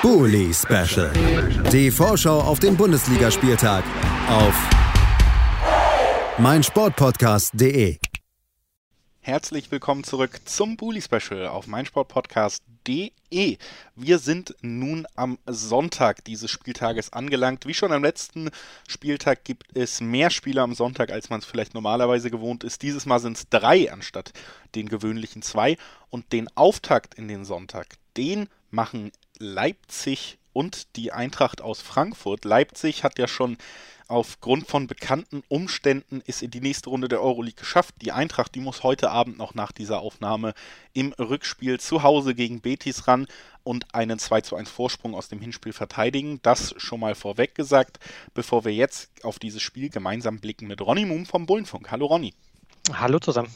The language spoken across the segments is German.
Bully Special. Die Vorschau auf den Bundesligaspieltag auf meinsportpodcast.de. Herzlich willkommen zurück zum Bully Special auf meinsportpodcast.de. Wir sind nun am Sonntag dieses Spieltages angelangt. Wie schon am letzten Spieltag gibt es mehr Spiele am Sonntag, als man es vielleicht normalerweise gewohnt ist. Dieses Mal sind es drei anstatt den gewöhnlichen zwei. Und den Auftakt in den Sonntag, den machen Leipzig und die Eintracht aus Frankfurt. Leipzig hat ja schon aufgrund von bekannten Umständen ist in die nächste Runde der Euroleague geschafft. Die Eintracht, die muss heute Abend noch nach dieser Aufnahme im Rückspiel zu Hause gegen Betis ran und einen 2 zu 1 Vorsprung aus dem Hinspiel verteidigen. Das schon mal vorweg gesagt, bevor wir jetzt auf dieses Spiel gemeinsam blicken mit Ronny Moom vom Bullenfunk. Hallo Ronny. Hallo zusammen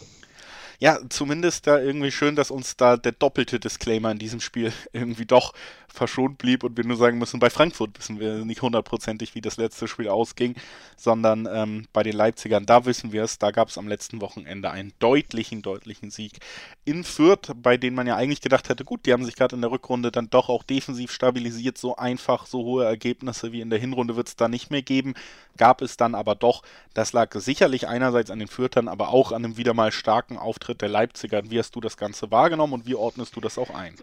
ja, zumindest da irgendwie schön, dass uns da der doppelte Disclaimer in diesem Spiel irgendwie doch verschont blieb und wir nur sagen müssen, bei Frankfurt wissen wir nicht hundertprozentig, wie das letzte Spiel ausging, sondern ähm, bei den Leipzigern, da wissen wir es, da gab es am letzten Wochenende einen deutlichen, deutlichen Sieg in Fürth, bei denen man ja eigentlich gedacht hätte, gut, die haben sich gerade in der Rückrunde dann doch auch defensiv stabilisiert, so einfach, so hohe Ergebnisse wie in der Hinrunde wird es da nicht mehr geben, gab es dann aber doch, das lag sicherlich einerseits an den Fürtern, aber auch an einem wieder mal starken Auftritt der Leipziger. Wie hast du das Ganze wahrgenommen und wie ordnest du das auch ein?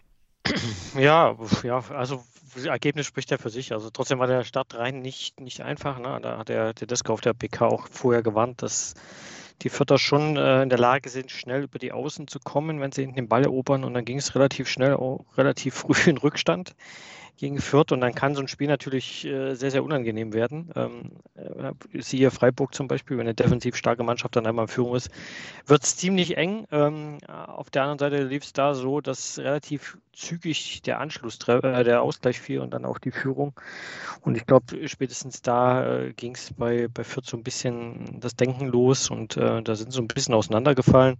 Ja, ja, also das Ergebnis spricht ja für sich. Also trotzdem war der Start rein nicht, nicht einfach. Ne? Da hat der Tedesco auf der PK auch vorher gewarnt, dass die Vierter schon äh, in der Lage sind, schnell über die Außen zu kommen, wenn sie hinten den Ball erobern. Und dann ging es relativ schnell, auch relativ früh in Rückstand gegen Fürth und dann kann so ein Spiel natürlich äh, sehr, sehr unangenehm werden. Ähm, äh, siehe Freiburg zum Beispiel, wenn eine defensiv starke Mannschaft dann einmal in Führung ist, wird es ziemlich eng. Ähm, auf der anderen Seite lief es da so, dass relativ zügig der Anschluss, äh, der Ausgleich fiel und dann auch die Führung. Und ich glaube, spätestens da äh, ging es bei, bei Fürth so ein bisschen das Denken los und äh, da sind so ein bisschen auseinandergefallen.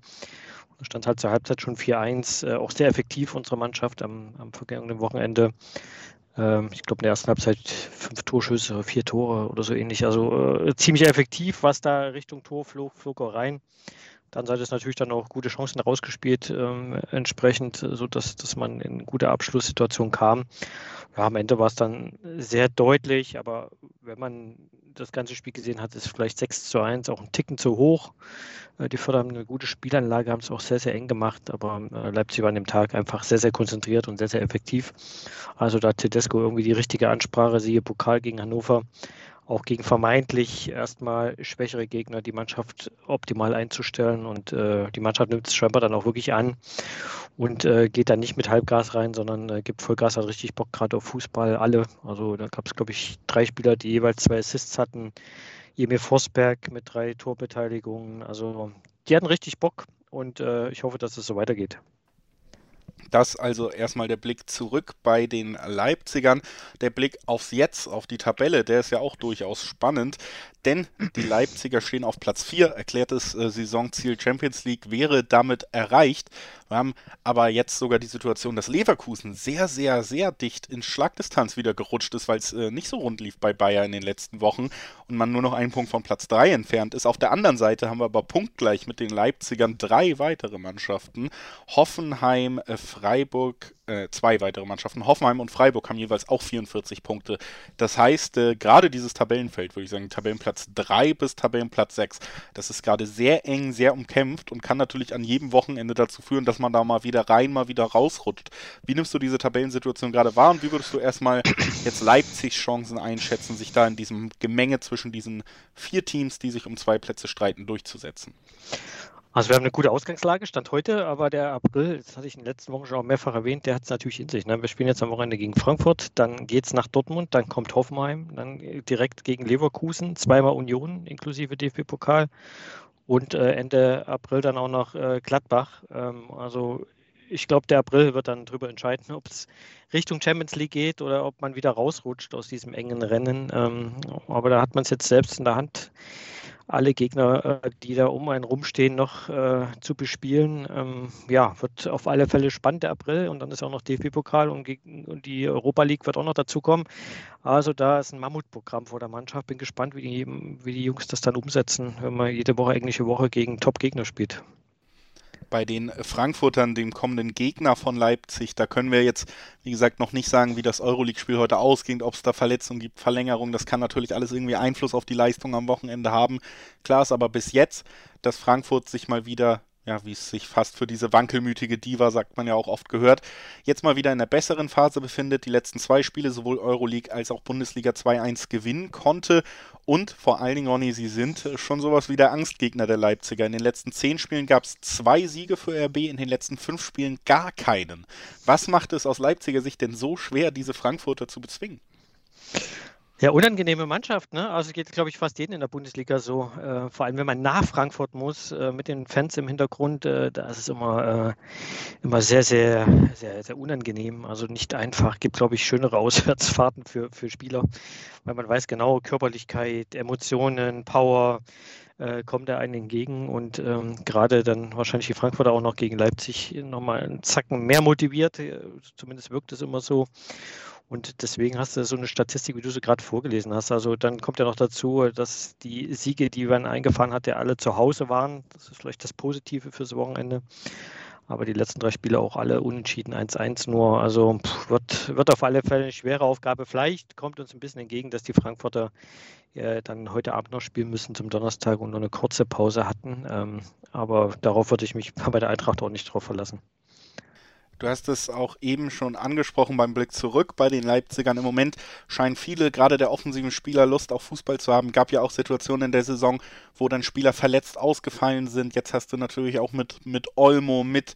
Stand halt zur Halbzeit schon 4-1, äh, auch sehr effektiv unsere Mannschaft am, am vergangenen Wochenende. Ähm, ich glaube, in der ersten Halbzeit fünf Torschüsse, vier Tore oder so ähnlich. Also äh, ziemlich effektiv, was da Richtung Tor flog, flog auch rein. Dann seid es natürlich dann auch gute Chancen rausgespielt, ähm, entsprechend, sodass dass man in gute Abschlusssituationen kam. Ja, am Ende war es dann sehr deutlich, aber wenn man das ganze Spiel gesehen hat, ist vielleicht 6 zu 1 auch ein Ticken zu hoch. Äh, die Förder haben eine gute Spielanlage, haben es auch sehr, sehr eng gemacht, aber äh, Leipzig war an dem Tag einfach sehr, sehr konzentriert und sehr, sehr effektiv. Also da Tedesco irgendwie die richtige Ansprache, siehe Pokal gegen Hannover, auch gegen vermeintlich erstmal schwächere Gegner die Mannschaft optimal einzustellen. Und äh, die Mannschaft nimmt es scheinbar dann auch wirklich an und äh, geht dann nicht mit Halbgas rein, sondern äh, gibt Vollgas, hat richtig Bock gerade auf Fußball, alle. Also da gab es, glaube ich, drei Spieler, die jeweils zwei Assists hatten. Emil Forsberg mit drei Torbeteiligungen. Also die hatten richtig Bock und äh, ich hoffe, dass es so weitergeht. Das also erstmal der Blick zurück bei den Leipzigern. Der Blick aufs Jetzt, auf die Tabelle, der ist ja auch durchaus spannend, denn die Leipziger stehen auf Platz 4. Erklärtes äh, Saisonziel Champions League wäre damit erreicht. Wir haben aber jetzt sogar die Situation, dass Leverkusen sehr, sehr, sehr dicht in Schlagdistanz wieder gerutscht ist, weil es äh, nicht so rund lief bei Bayern in den letzten Wochen und man nur noch einen Punkt von Platz 3 entfernt ist. Auf der anderen Seite haben wir aber punktgleich mit den Leipzigern drei weitere Mannschaften. Hoffenheim, äh, Freiburg, äh, zwei weitere Mannschaften. Hoffenheim und Freiburg haben jeweils auch 44 Punkte. Das heißt, äh, gerade dieses Tabellenfeld, würde ich sagen, Tabellenplatz 3 bis Tabellenplatz 6, das ist gerade sehr eng, sehr umkämpft und kann natürlich an jedem Wochenende dazu führen, dass man da mal wieder rein, mal wieder rausrutscht. Wie nimmst du diese Tabellensituation gerade wahr und wie würdest du erstmal jetzt Leipzigs Chancen einschätzen, sich da in diesem Gemenge zwischen diesen vier Teams, die sich um zwei Plätze streiten, durchzusetzen? Also wir haben eine gute Ausgangslage, Stand heute, aber der April, das hatte ich in den letzten Wochen schon auch mehrfach erwähnt, der hat es natürlich in sich. Ne? Wir spielen jetzt am Wochenende gegen Frankfurt, dann geht es nach Dortmund, dann kommt Hoffenheim, dann direkt gegen Leverkusen, zweimal Union inklusive DFB-Pokal und äh, Ende April dann auch noch äh, Gladbach. Ähm, also ich glaube, der April wird dann darüber entscheiden, ob es Richtung Champions League geht oder ob man wieder rausrutscht aus diesem engen Rennen. Ähm, aber da hat man es jetzt selbst in der Hand alle Gegner, äh, die da um einen rumstehen, noch äh, zu bespielen. Ähm, ja, wird auf alle Fälle spannend der April und dann ist auch noch DFB-Pokal und, und, die Europa League wird auch noch dazukommen. Also da ist ein Mammutprogramm vor der Mannschaft. Bin gespannt, wie die, wie die Jungs das dann umsetzen, wenn man jede Woche englische Woche gegen Top-Gegner spielt. Bei den Frankfurtern, dem kommenden Gegner von Leipzig. Da können wir jetzt, wie gesagt, noch nicht sagen, wie das Euroleague-Spiel heute ausgeht, ob es da Verletzungen gibt, Verlängerungen. Das kann natürlich alles irgendwie Einfluss auf die Leistung am Wochenende haben. Klar ist aber bis jetzt, dass Frankfurt sich mal wieder ja, wie es sich fast für diese wankelmütige Diva, sagt man ja auch oft gehört, jetzt mal wieder in der besseren Phase befindet, die letzten zwei Spiele sowohl Euroleague als auch Bundesliga 2-1 gewinnen konnte und vor allen Dingen, Ronny, sie sind schon sowas wie der Angstgegner der Leipziger. In den letzten zehn Spielen gab es zwei Siege für RB, in den letzten fünf Spielen gar keinen. Was macht es aus Leipziger Sicht denn so schwer, diese Frankfurter zu bezwingen? Ja, unangenehme Mannschaft, ne? Also geht, glaube ich, fast jeden in der Bundesliga so. Äh, vor allem, wenn man nach Frankfurt muss, äh, mit den Fans im Hintergrund, äh, da ist es immer, äh, immer sehr, sehr, sehr, sehr unangenehm. Also nicht einfach. Gibt, glaube ich, schönere Auswärtsfahrten für, für Spieler, weil man weiß genau, Körperlichkeit, Emotionen, Power, äh, kommt er einen entgegen und ähm, gerade dann wahrscheinlich die Frankfurter auch noch gegen Leipzig nochmal einen Zacken mehr motiviert. Äh, zumindest wirkt es immer so. Und deswegen hast du so eine Statistik, wie du sie gerade vorgelesen hast. Also dann kommt ja noch dazu, dass die Siege, die man eingefahren hat, ja alle zu Hause waren. Das ist vielleicht das Positive fürs Wochenende. Aber die letzten drei Spiele auch alle unentschieden 1-1 nur. Also pff, wird, wird auf alle Fälle eine schwere Aufgabe. Vielleicht kommt uns ein bisschen entgegen, dass die Frankfurter äh, dann heute Abend noch spielen müssen zum Donnerstag und nur eine kurze Pause hatten. Ähm, aber darauf würde ich mich bei der Eintracht auch nicht drauf verlassen. Du hast es auch eben schon angesprochen beim Blick zurück bei den Leipzigern. Im Moment scheinen viele, gerade der offensiven Spieler, Lust auf Fußball zu haben. Gab ja auch Situationen in der Saison, wo dann Spieler verletzt ausgefallen sind. Jetzt hast du natürlich auch mit, mit Olmo, mit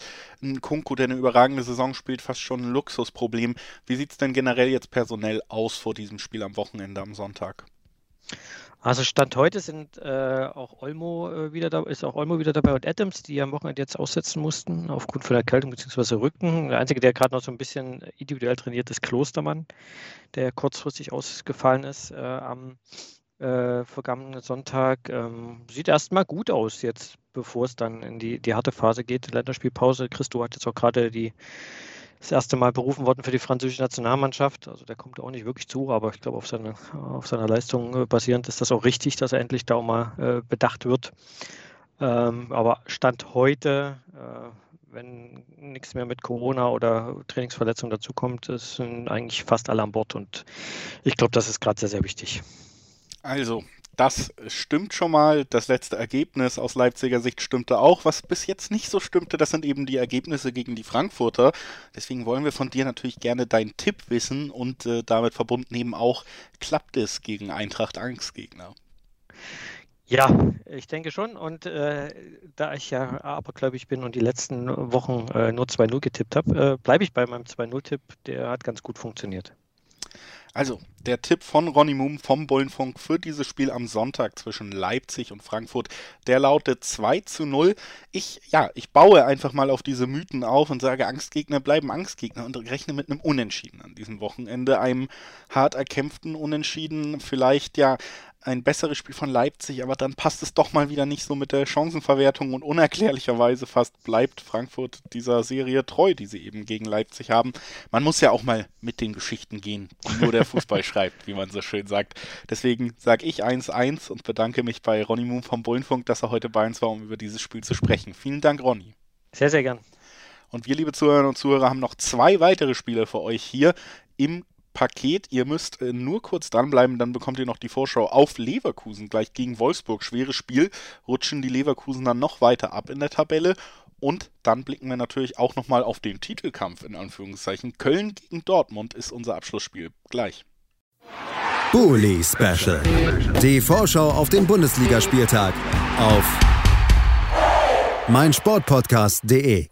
Kunku, der eine überragende Saison spielt, fast schon ein Luxusproblem. Wie sieht es denn generell jetzt personell aus vor diesem Spiel am Wochenende am Sonntag? Also Stand heute sind äh, auch Olmo äh, wieder da, ist auch Olmo wieder dabei und Adams, die am Wochenende jetzt aussetzen mussten, aufgrund von Erkältung bzw. Rücken. Der einzige, der gerade noch so ein bisschen individuell trainiert, ist Klostermann, der kurzfristig ausgefallen ist äh, am äh, vergangenen Sonntag. Ähm, sieht erstmal gut aus jetzt, bevor es dann in die, die harte Phase geht. Länderspielpause. Christo hat jetzt auch gerade die das erste Mal berufen worden für die französische Nationalmannschaft. Also der kommt auch nicht wirklich zu, aber ich glaube, auf, seine, auf seiner Leistung äh, basierend ist das auch richtig, dass er endlich da auch mal äh, bedacht wird. Ähm, aber Stand heute, äh, wenn nichts mehr mit Corona oder Trainingsverletzungen dazukommt, sind eigentlich fast alle an Bord und ich glaube, das ist gerade sehr, sehr wichtig. Also, das stimmt schon mal. Das letzte Ergebnis aus Leipziger Sicht stimmte auch. Was bis jetzt nicht so stimmte, das sind eben die Ergebnisse gegen die Frankfurter. Deswegen wollen wir von dir natürlich gerne deinen Tipp wissen und äh, damit verbunden eben auch, klappt es gegen Eintracht Angstgegner? Ja, ich denke schon. Und äh, da ich ja abergläubig bin und die letzten Wochen äh, nur 2-0 getippt habe, äh, bleibe ich bei meinem 2-0-Tipp. Der hat ganz gut funktioniert. Also, der Tipp von Ronny Moom vom Bullenfunk für dieses Spiel am Sonntag zwischen Leipzig und Frankfurt, der lautet 2 zu 0. Ich, ja, ich baue einfach mal auf diese Mythen auf und sage, Angstgegner bleiben Angstgegner und rechne mit einem Unentschieden an diesem Wochenende, einem hart erkämpften Unentschieden, vielleicht ja ein besseres Spiel von Leipzig, aber dann passt es doch mal wieder nicht so mit der Chancenverwertung und unerklärlicherweise fast bleibt Frankfurt dieser Serie treu, die sie eben gegen Leipzig haben. Man muss ja auch mal mit den Geschichten gehen, die nur der Fußball schreibt, wie man so schön sagt. Deswegen sage ich 1-1 und bedanke mich bei Ronny Moon vom Bullenfunk, dass er heute bei uns war, um über dieses Spiel zu sprechen. Vielen Dank, Ronny. Sehr, sehr gern. Und wir, liebe Zuhörerinnen und Zuhörer, haben noch zwei weitere Spiele für euch hier im Paket. Ihr müsst äh, nur kurz dranbleiben, dann bekommt ihr noch die Vorschau auf Leverkusen gleich gegen Wolfsburg. Schweres Spiel, rutschen die Leverkusen dann noch weiter ab in der Tabelle. Und dann blicken wir natürlich auch nochmal auf den Titelkampf in Anführungszeichen. Köln gegen Dortmund ist unser Abschlussspiel. Gleich. Bully Special. Die Vorschau auf den Bundesligaspieltag auf meinsportpodcast.de.